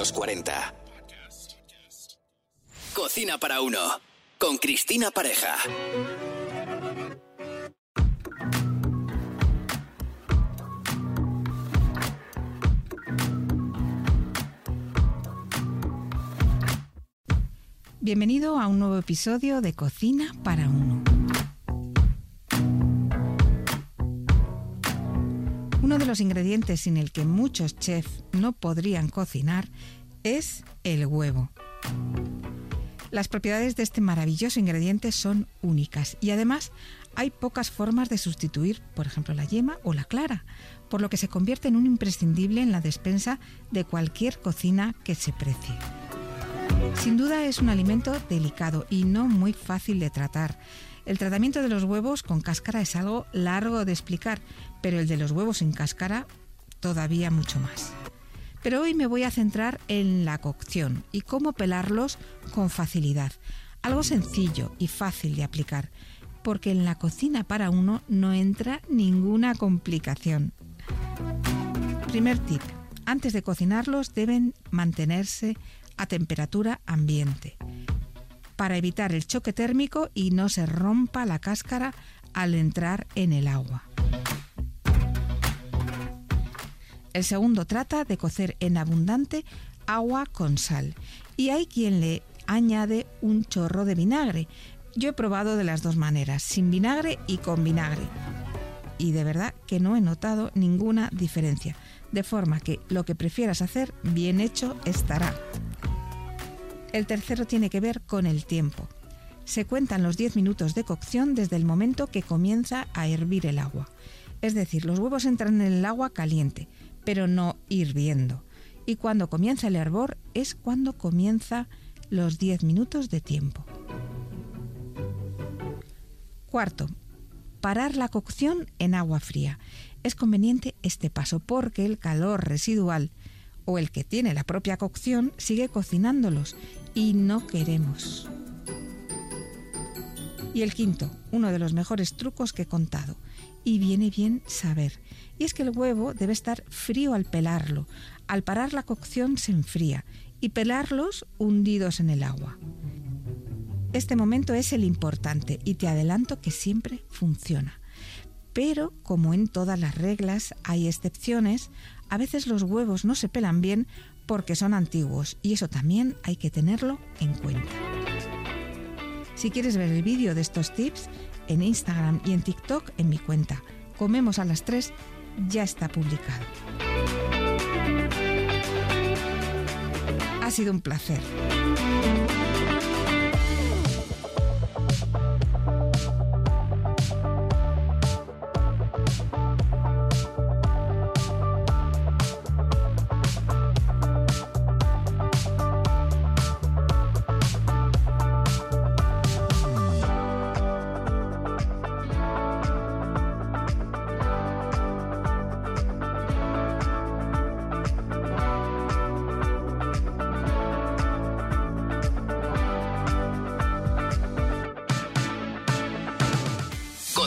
Los 40. Cocina para uno. Con Cristina Pareja. Bienvenido a un nuevo episodio de Cocina para uno. Uno de los ingredientes sin el que muchos chefs no podrían cocinar es el huevo. Las propiedades de este maravilloso ingrediente son únicas y además hay pocas formas de sustituir, por ejemplo, la yema o la clara, por lo que se convierte en un imprescindible en la despensa de cualquier cocina que se precie. Sin duda es un alimento delicado y no muy fácil de tratar. El tratamiento de los huevos con cáscara es algo largo de explicar, pero el de los huevos sin cáscara todavía mucho más. Pero hoy me voy a centrar en la cocción y cómo pelarlos con facilidad. Algo sencillo y fácil de aplicar, porque en la cocina para uno no entra ninguna complicación. Primer tip. Antes de cocinarlos deben mantenerse a temperatura ambiente para evitar el choque térmico y no se rompa la cáscara al entrar en el agua. El segundo trata de cocer en abundante agua con sal y hay quien le añade un chorro de vinagre. Yo he probado de las dos maneras, sin vinagre y con vinagre. Y de verdad que no he notado ninguna diferencia, de forma que lo que prefieras hacer bien hecho estará. El tercero tiene que ver con el tiempo. Se cuentan los 10 minutos de cocción desde el momento que comienza a hervir el agua. Es decir, los huevos entran en el agua caliente, pero no hirviendo. Y cuando comienza el hervor es cuando comienza los 10 minutos de tiempo. Cuarto, parar la cocción en agua fría. Es conveniente este paso porque el calor residual o el que tiene la propia cocción sigue cocinándolos y no queremos. Y el quinto, uno de los mejores trucos que he contado, y viene bien saber, y es que el huevo debe estar frío al pelarlo. Al parar la cocción se enfría y pelarlos hundidos en el agua. Este momento es el importante y te adelanto que siempre funciona. Pero, como en todas las reglas hay excepciones, a veces los huevos no se pelan bien porque son antiguos y eso también hay que tenerlo en cuenta. Si quieres ver el vídeo de estos tips, en Instagram y en TikTok en mi cuenta Comemos a las 3 ya está publicado. Ha sido un placer.